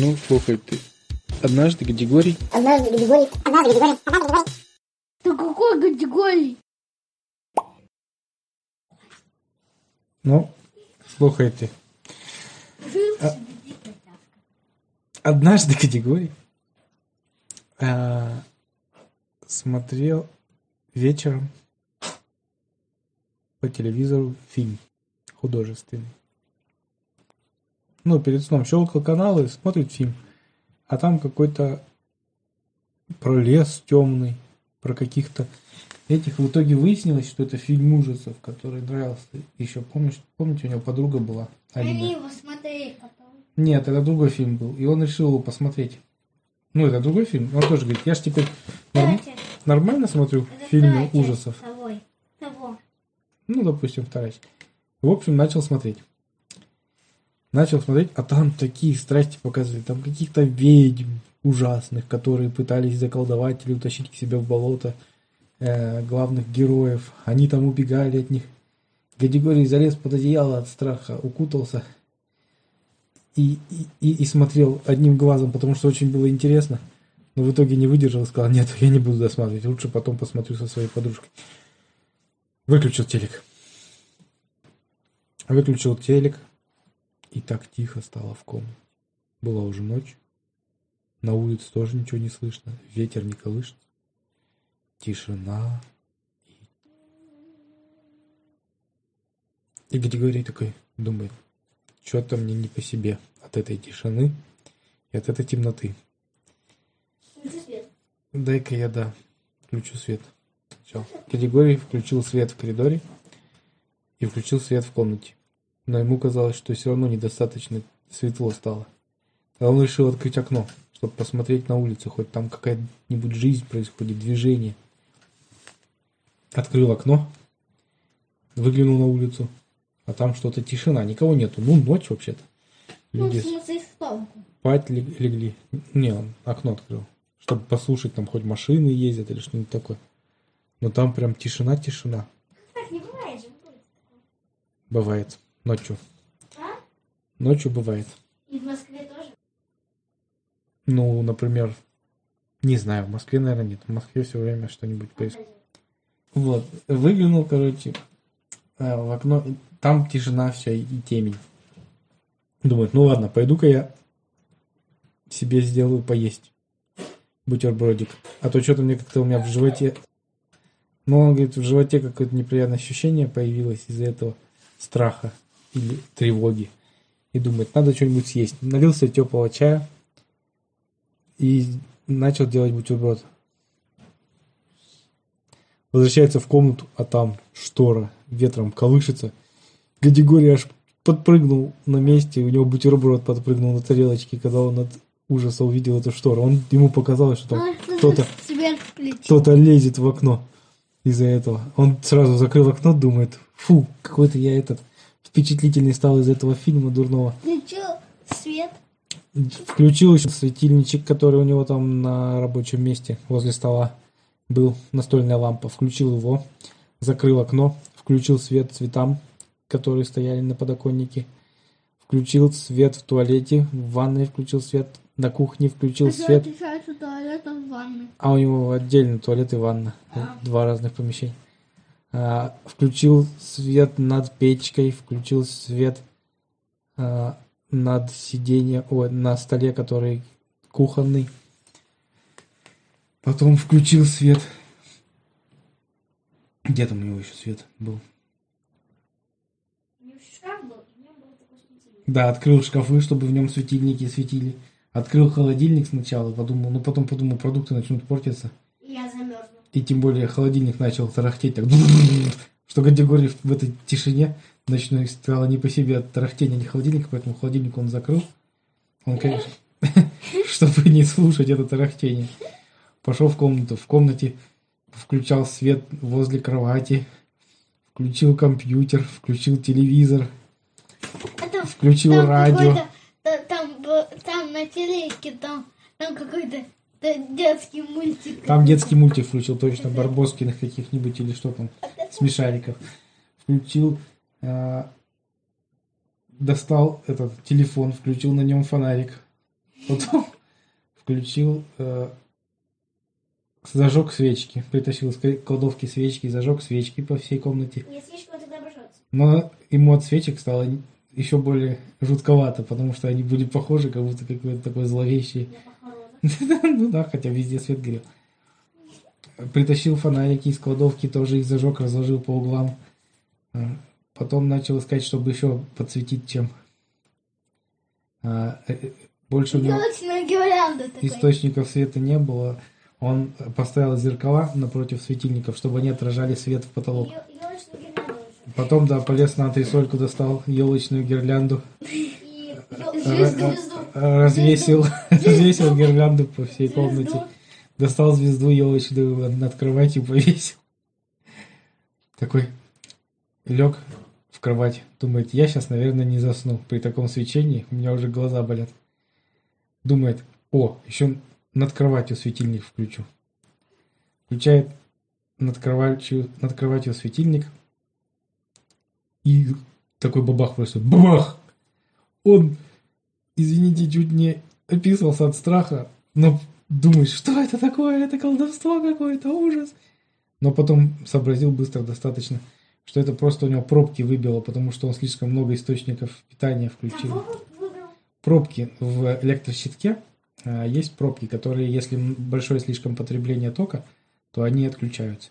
Ну, слухай ты. Однажды Григорий... Однажды Григорий... Однажды Григорий... Однажды Григорий... Да какой категории? Ну, слухай ты. А- Однажды Григорий а, смотрел вечером по телевизору фильм художественный. Ну, перед сном щелкал каналы, смотрит фильм. А там какой-то про лес темный, про каких-то этих. В итоге выяснилось, что это фильм ужасов, который нравился. Еще помнишь, помните, у него подруга была, Алина? Они его смотрели потом. Нет, это другой фильм был. И он решил его посмотреть. Ну, это другой фильм. Он тоже говорит, я ж теперь норм- нормально смотрю это фильмы ужасов. Того. Того. Ну, допустим, вторая часть. В общем, начал смотреть. Начал смотреть, а там такие страсти показывали. Там каких-то ведьм ужасных, которые пытались заколдовать или утащить к себе в болото э, главных героев. Они там убегали от них. Гадигорий залез под одеяло от страха, укутался и, и, и, смотрел одним глазом, потому что очень было интересно. Но в итоге не выдержал и сказал, нет, я не буду досматривать, лучше потом посмотрю со своей подружкой. Выключил телек. Выключил телек, и так тихо стало в комнате. Была уже ночь. На улице тоже ничего не слышно. Ветер не колышется. Тишина. И, и Григорий такой думает, что-то мне не по себе от этой тишины и от этой темноты. Дай-ка я, да, включу свет. Сначала. Григорий включил свет в коридоре и включил свет в комнате. Но ему казалось, что все равно недостаточно светло стало. А он решил открыть окно, чтобы посмотреть на улицу, хоть там какая-нибудь жизнь происходит, движение. Открыл окно, выглянул на улицу, а там что-то тишина, никого нету. Ну, ночь вообще-то. Ну, Люди спалку. спать лег- легли. Не, он окно открыл, чтобы послушать, там хоть машины ездят или что-нибудь такое. Но там прям тишина-тишина. Так не бывает же. Бывает. Ночью. А? Ночью бывает. И в Москве тоже? Ну, например, не знаю, в Москве, наверное, нет. В Москве все время что-нибудь происходит. Вот, выглянул, короче, э, в окно, там тишина вся и темень. Думает, ну ладно, пойду-ка я себе сделаю поесть бутербродик. А то что-то мне как-то у меня в животе... Ну, он говорит, в животе какое-то неприятное ощущение появилось из-за этого страха или тревоги. И думает, надо что-нибудь съесть. Налил себе теплого чая и начал делать бутерброд. Возвращается в комнату, а там штора ветром колышется. Гадигорий аж подпрыгнул на месте, у него бутерброд подпрыгнул на тарелочке, когда он от ужаса увидел эту штору. Он, ему показалось, что там А, кто-то кто-то лезет в окно из-за этого. Он сразу закрыл окно, думает, фу, какой-то я этот впечатлительный стал из этого фильма дурного. Включил свет. Включил еще светильничек, который у него там на рабочем месте возле стола был, настольная лампа. Включил его, закрыл окно, включил свет цветам, которые стояли на подоконнике. Включил свет в туалете, в ванной включил свет, на кухне включил свет. отличается туалет ванны? А у него отдельно туалет и ванна. Два разных помещения. А, включил свет над печкой, включил свет а, над сиденьем, ой, на столе, который кухонный. Потом включил свет. Где там у него еще свет был? Да, открыл шкафы, чтобы в нем светильники светили. Открыл холодильник сначала, подумал, ну потом подумал, продукты начнут портиться. И тем более холодильник начал тарахтеть так, что категория в этой тишине ночной стало не по себе от тарахтения холодильника, поэтому холодильник он закрыл. Он, конечно, чтобы не слушать это тарахтение. Пошел в комнату. В комнате включал свет возле кровати, включил компьютер, включил телевизор, Это включил там радио. Там, там на телеке, там, там какой-то да, детский мультик. Там детский мультик включил, точно, Барбоскиных каких-нибудь или что там, смешариков. Включил, а, достал этот телефон, включил на нем фонарик. Потом включил, э, зажег свечки, притащил из кладовки свечки, зажег свечки по всей комнате. Не слишком тогда обожжется. Но ему от свечек стало еще более жутковато, потому что они были похожи, как будто какой-то такой зловещий. Я. Ну да, хотя везде свет горел. Притащил фонарики из кладовки, тоже их зажег, разложил по углам. А, Потом начал искать, чтобы еще подсветить чем. А, э, э, Больше него источников света не было. Он поставил зеркала напротив светильников, чтобы они отражали свет в потолок. Потом, да, полез на антресольку, достал елочную гирлянду, звезду. Развесил, развесил гирлянду по всей комнате. Достал звезду елочную над кроватью, повесил. Такой лег в кровать. Думает, я сейчас, наверное, не засну. При таком свечении у меня уже глаза болят. Думает, о, еще над кроватью светильник включу. Включает над кроватью, над кроватью светильник. И такой бабах просто. Бабах! Он, извините, чуть не описался от страха, но думаешь, что это такое? Это колдовство какое-то, ужас. Но потом сообразил быстро достаточно, что это просто у него пробки выбило, потому что он слишком много источников питания включил. Пробки в электрощитке, а, есть пробки, которые, если большое слишком потребление тока, то они отключаются.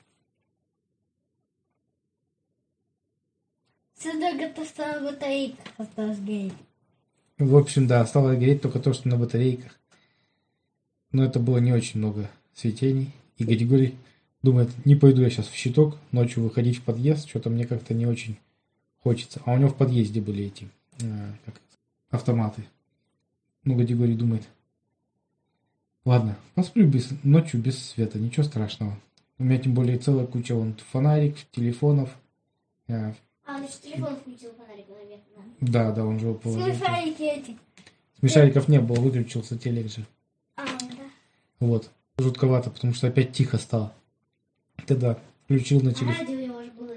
Сюда готовится гореть. В общем, да, осталось гореть только то, что на батарейках. Но это было не очень много светений. И Григорий думает, не пойду я сейчас в щиток, ночью выходить в подъезд, что-то мне как-то не очень хочется. А у него в подъезде были эти э, как автоматы. Ну, Григорий думает, ладно, посплю без, ночью без света, ничего страшного. У меня тем более целая куча вон фонарик, телефонов. Э, А, значит, телефон включил фонарик наверх. да, да, он же его положил. Смешарики эти. Смешариков не было, выключился телек же. А, да. Вот. Жутковато, потому что опять тихо стало. Тогда включил на А телефон. радио его же было.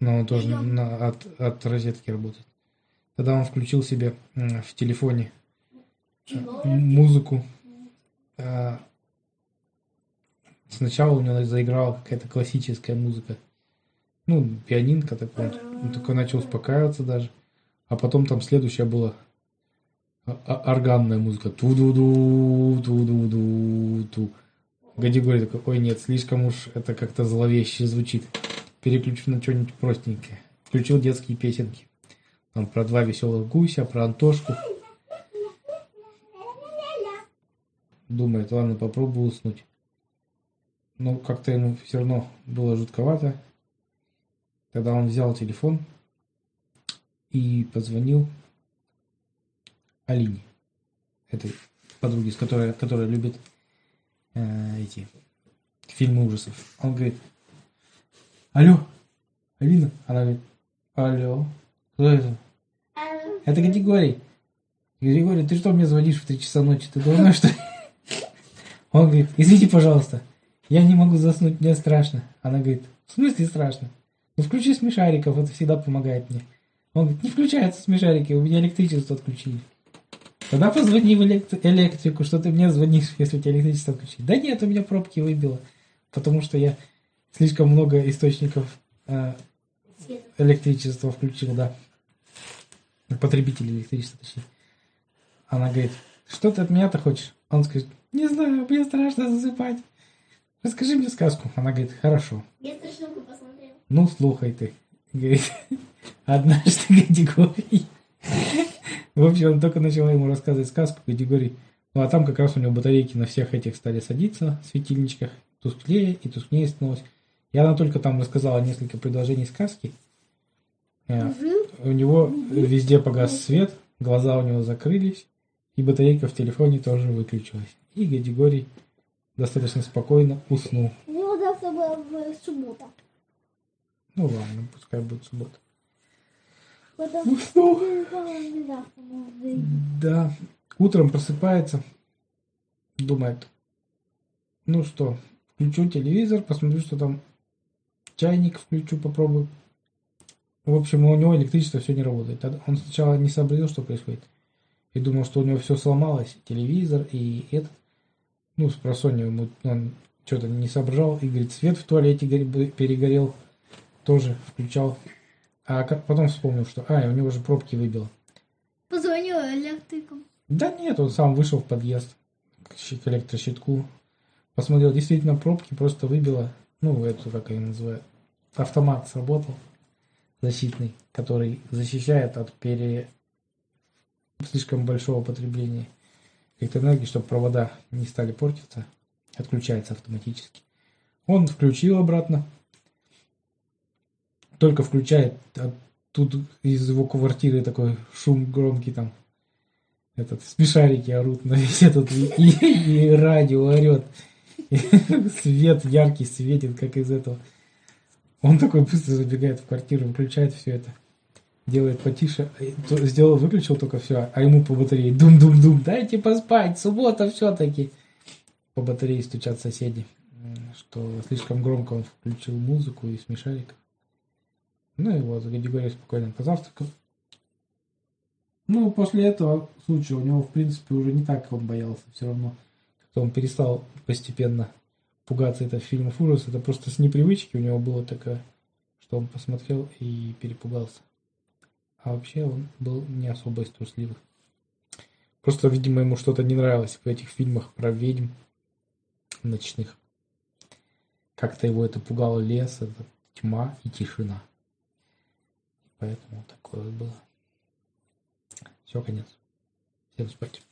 Но он тоже на- от, от розетки работает. Тогда он включил себе в телефоне э, Чего? музыку. Э, Сначала у него заиграла какая-то классическая музыка. Ну, пианинка такой. Он такой начал успокаиваться даже. А потом там следующая была а- а- органная музыка. Ту-ду-ду, ту-ду-ду, ту. Гадигорий такой, ой, нет, слишком уж это как-то зловеще звучит. Переключу на что-нибудь простенькое. Включил детские песенки. Там про два веселых гуся, про Антошку. Думает, ладно, попробую уснуть. Но как-то ему все равно было жутковато. Тогда он взял телефон и позвонил Алине, этой подруге, с которой, которая любит э, эти фильмы ужасов. Он говорит, алло, Алина? Она говорит, алло, кто это? Это Григорий. Григорий, ты что мне звонишь в 3 часа ночи? Ты думаешь, что... Он говорит, извините, пожалуйста, я не могу заснуть, мне страшно. Она говорит, в смысле страшно? Ну включи смешариков, это всегда помогает мне. Он говорит, не включаются смешарики, у меня электричество отключили. Тогда позвони в элект- электрику, что ты мне звонишь, если у тебя электричество отключили. Да нет, у меня пробки выбило, потому что я слишком много источников э, электричества включил, да. Потребитель электричества, точнее. Она говорит, что ты от меня-то хочешь? Он скажет, не знаю, мне страшно засыпать. Расскажи мне сказку. Она говорит, хорошо. Я страшилку посмотрел. Ну, слухай ты. Говорит, однажды Гадигорий. В общем, он только начала ему рассказывать сказку, Гадигорий. Ну, а там как раз у него батарейки на всех этих стали садиться, светильничках. Тусклее и тусклее становилось. И она только там рассказала несколько предложений сказки. Э, У него везде погас свет, глаза у него закрылись, и батарейка в телефоне тоже выключилась. И Гадигорий достаточно спокойно уснул. Ну, в суббота. Ну ладно, пускай будет суббота. Потому Уснул. что. Да. Утром просыпается, думает, ну что, включу телевизор, посмотрю, что там чайник включу, попробую. В общем, у него электричество все не работает. Он сначала не сообразил, что происходит. и думал, что у него все сломалось, телевизор и этот. Ну, с просонья ему он что-то не соображал, и говорит, свет в туалете перегорел, тоже включал. А как- потом вспомнил, что, а, у него же пробки выбило. Позвонил электрикам. Да нет, он сам вышел в подъезд к электрощитку, посмотрел, действительно пробки просто выбило, ну, эту, как ее называют, автомат сработал защитный, который защищает от пере... слишком большого потребления электроэнергии, чтобы провода не стали портиться, отключается автоматически. Он включил обратно, только включает, а тут из его квартиры такой шум громкий там, этот, смешарики орут на весь этот, и, и- и радио орет. И свет яркий светит, как из этого. Он такой быстро забегает в квартиру, выключает все это. Делает потише. Сделал, выключил только все, а ему по батарее дум-дум-дум. Дайте поспать, суббота все-таки. По батарее стучат соседи, что слишком громко он включил музыку и смешариков. Ну и вот, Григорий спокойно позавтракал. Ну, после этого случая у него, в принципе, уже не так он боялся. Все равно как-то он перестал постепенно пугаться этого фильма ужас. Это просто с непривычки у него было такое, что он посмотрел и перепугался. А вообще он был не особо из. Просто, видимо, ему что-то не нравилось в этих фильмах про ведьм ночных. Как-то его это пугало лес, это тьма и тишина. Поэтому такое было. Все, конец. Всем спать.